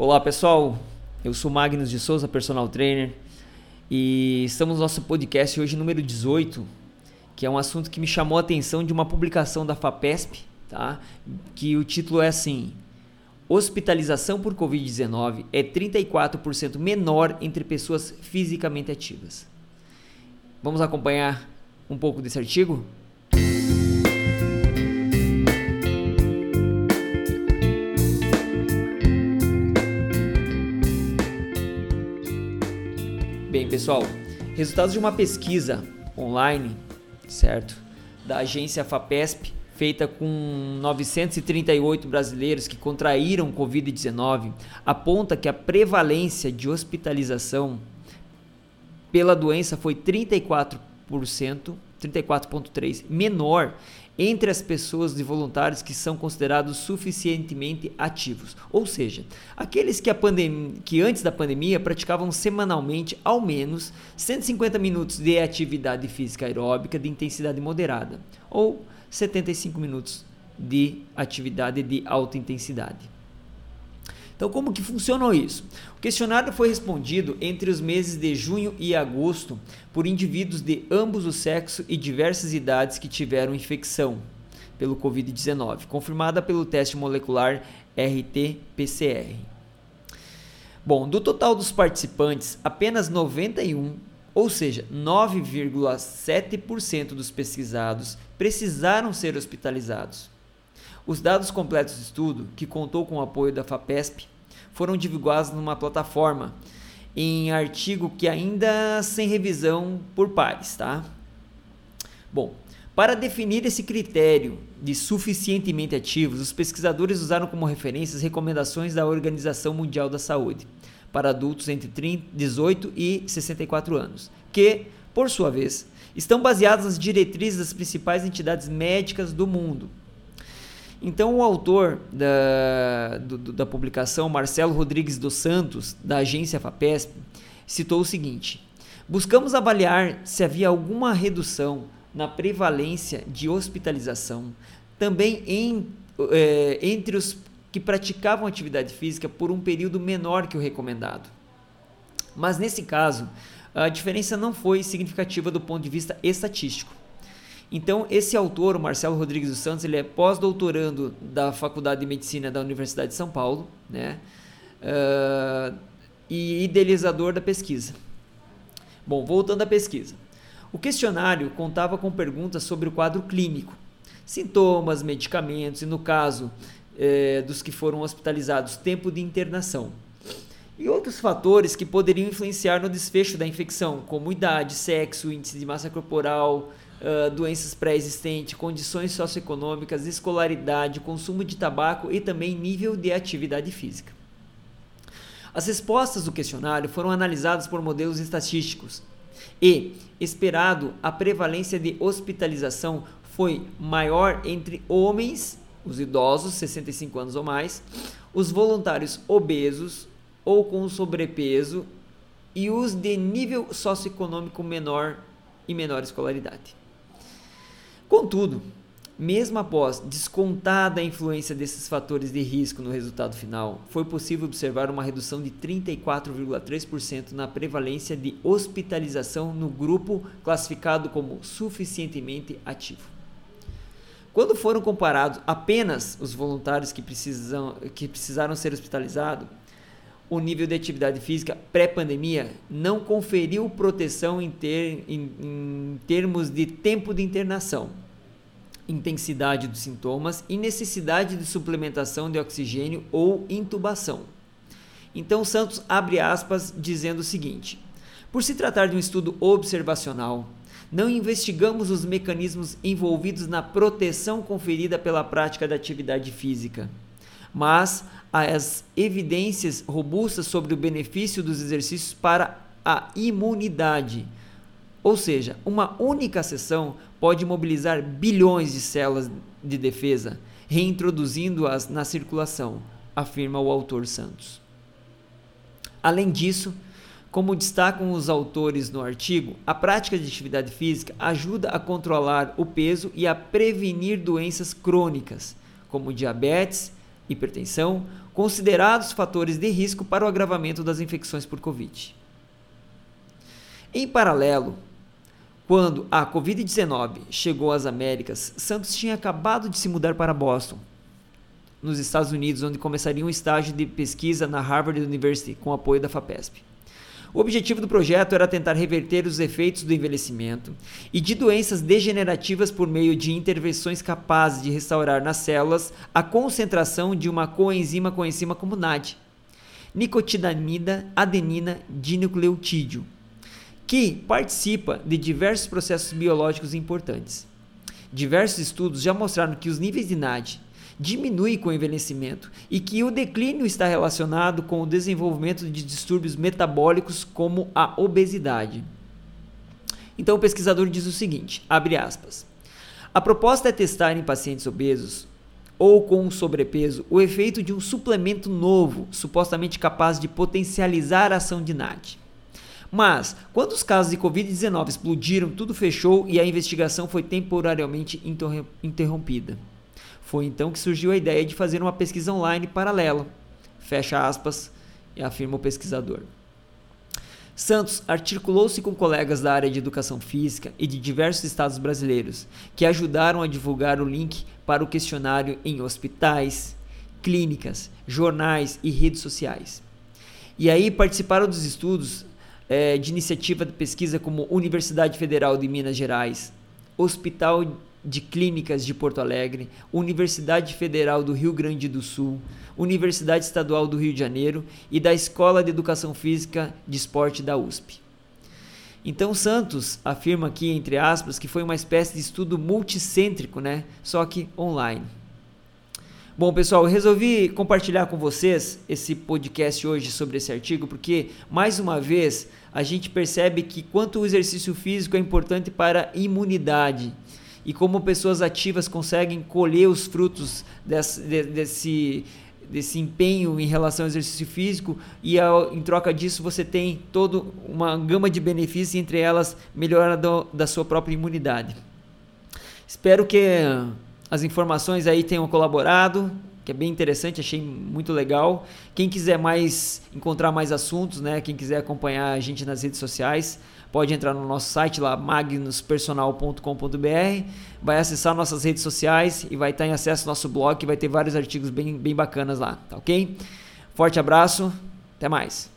Olá pessoal, eu sou Magnus de Souza, personal trainer, e estamos no nosso podcast hoje número 18, que é um assunto que me chamou a atenção de uma publicação da FAPESP, tá? que o título é assim: Hospitalização por Covid-19 é 34% menor entre pessoas fisicamente ativas. Vamos acompanhar um pouco desse artigo? Bem, pessoal, resultados de uma pesquisa online, certo? Da agência FAPESP, feita com 938 brasileiros que contraíram Covid-19, aponta que a prevalência de hospitalização pela doença foi 34%, 34,3% menor entre as pessoas de voluntários que são considerados suficientemente ativos, ou seja, aqueles que, que, antes da pandemia praticavam semanalmente ao menos 150 minutos de atividade física aeróbica de intensidade moderada ou 75 minutos de atividade de alta intensidade. Então, como que funcionou isso? O questionário foi respondido entre os meses de junho e agosto por indivíduos de ambos os sexos e diversas idades que tiveram infecção pelo COVID-19, confirmada pelo teste molecular RT-PCR. Bom, do total dos participantes, apenas 91, ou seja, 9,7% dos pesquisados precisaram ser hospitalizados. Os dados completos do estudo, que contou com o apoio da FAPESP, foram divulgados numa plataforma em artigo que ainda sem revisão por pares, tá? Bom, para definir esse critério de suficientemente ativos, os pesquisadores usaram como referência as recomendações da Organização Mundial da Saúde para adultos entre 30, 18 e 64 anos, que, por sua vez, estão baseadas nas diretrizes das principais entidades médicas do mundo, então, o autor da, do, da publicação, Marcelo Rodrigues dos Santos, da agência FAPESP, citou o seguinte: Buscamos avaliar se havia alguma redução na prevalência de hospitalização, também em, é, entre os que praticavam atividade física por um período menor que o recomendado. Mas nesse caso, a diferença não foi significativa do ponto de vista estatístico. Então, esse autor, o Marcelo Rodrigues dos Santos, ele é pós-doutorando da Faculdade de Medicina da Universidade de São Paulo, né? Uh, e idealizador da pesquisa. Bom, voltando à pesquisa. O questionário contava com perguntas sobre o quadro clínico, sintomas, medicamentos e, no caso eh, dos que foram hospitalizados, tempo de internação. E outros fatores que poderiam influenciar no desfecho da infecção, como idade, sexo, índice de massa corporal, doenças pré-existentes, condições socioeconômicas, escolaridade, consumo de tabaco e também nível de atividade física. As respostas do questionário foram analisadas por modelos estatísticos e, esperado, a prevalência de hospitalização foi maior entre homens, os idosos, 65 anos ou mais, os voluntários obesos ou com sobrepeso e os de nível socioeconômico menor e menor escolaridade. Contudo, mesmo após descontada a influência desses fatores de risco no resultado final, foi possível observar uma redução de 34,3% na prevalência de hospitalização no grupo classificado como suficientemente ativo. Quando foram comparados apenas os voluntários que, precisam, que precisaram ser hospitalizados, o nível de atividade física pré-pandemia não conferiu proteção em, ter, em, em termos de tempo de internação, intensidade dos sintomas e necessidade de suplementação de oxigênio ou intubação. Então Santos abre aspas dizendo o seguinte: Por se tratar de um estudo observacional, não investigamos os mecanismos envolvidos na proteção conferida pela prática da atividade física, mas as evidências robustas sobre o benefício dos exercícios para a imunidade. Ou seja, uma única sessão pode mobilizar bilhões de células de defesa, reintroduzindo-as na circulação, afirma o autor Santos. Além disso, como destacam os autores no artigo, a prática de atividade física ajuda a controlar o peso e a prevenir doenças crônicas, como diabetes, hipertensão, considerados fatores de risco para o agravamento das infecções por Covid. Em paralelo, quando a Covid-19 chegou às Américas, Santos tinha acabado de se mudar para Boston, nos Estados Unidos, onde começaria um estágio de pesquisa na Harvard University com apoio da FAPESP. O objetivo do projeto era tentar reverter os efeitos do envelhecimento e de doenças degenerativas por meio de intervenções capazes de restaurar nas células a concentração de uma coenzima conhecida como NAD, nicotinamida adenina dinucleotídeo, que participa de diversos processos biológicos importantes. Diversos estudos já mostraram que os níveis de NAD diminui com o envelhecimento e que o declínio está relacionado com o desenvolvimento de distúrbios metabólicos como a obesidade. Então o pesquisador diz o seguinte, abre aspas: A proposta é testar em pacientes obesos ou com sobrepeso o efeito de um suplemento novo, supostamente capaz de potencializar a ação de NAD. Mas, quando os casos de Covid-19 explodiram, tudo fechou e a investigação foi temporariamente interrompida. Foi então que surgiu a ideia de fazer uma pesquisa online paralela. Fecha aspas, afirma o pesquisador. Santos articulou-se com colegas da área de educação física e de diversos estados brasileiros, que ajudaram a divulgar o link para o questionário em hospitais, clínicas, jornais e redes sociais. E aí participaram dos estudos é, de iniciativa de pesquisa como Universidade Federal de Minas Gerais, Hospital de Clínicas de Porto Alegre, Universidade Federal do Rio Grande do Sul, Universidade Estadual do Rio de Janeiro e da Escola de Educação Física de Esporte da USP. Então Santos afirma aqui, entre aspas, que foi uma espécie de estudo multicêntrico, né? só que online. Bom, pessoal, eu resolvi compartilhar com vocês esse podcast hoje sobre esse artigo, porque, mais uma vez, a gente percebe que quanto o exercício físico é importante para a imunidade e como pessoas ativas conseguem colher os frutos desse, desse, desse empenho em relação ao exercício físico e ao, em troca disso você tem toda uma gama de benefícios, entre elas melhora do, da sua própria imunidade. Espero que as informações aí tenham colaborado, que é bem interessante, achei muito legal. Quem quiser mais encontrar mais assuntos, né, quem quiser acompanhar a gente nas redes sociais, pode entrar no nosso site lá, magnuspersonal.com.br, vai acessar nossas redes sociais e vai estar em acesso ao nosso blog, que vai ter vários artigos bem, bem bacanas lá, tá ok? Forte abraço, até mais.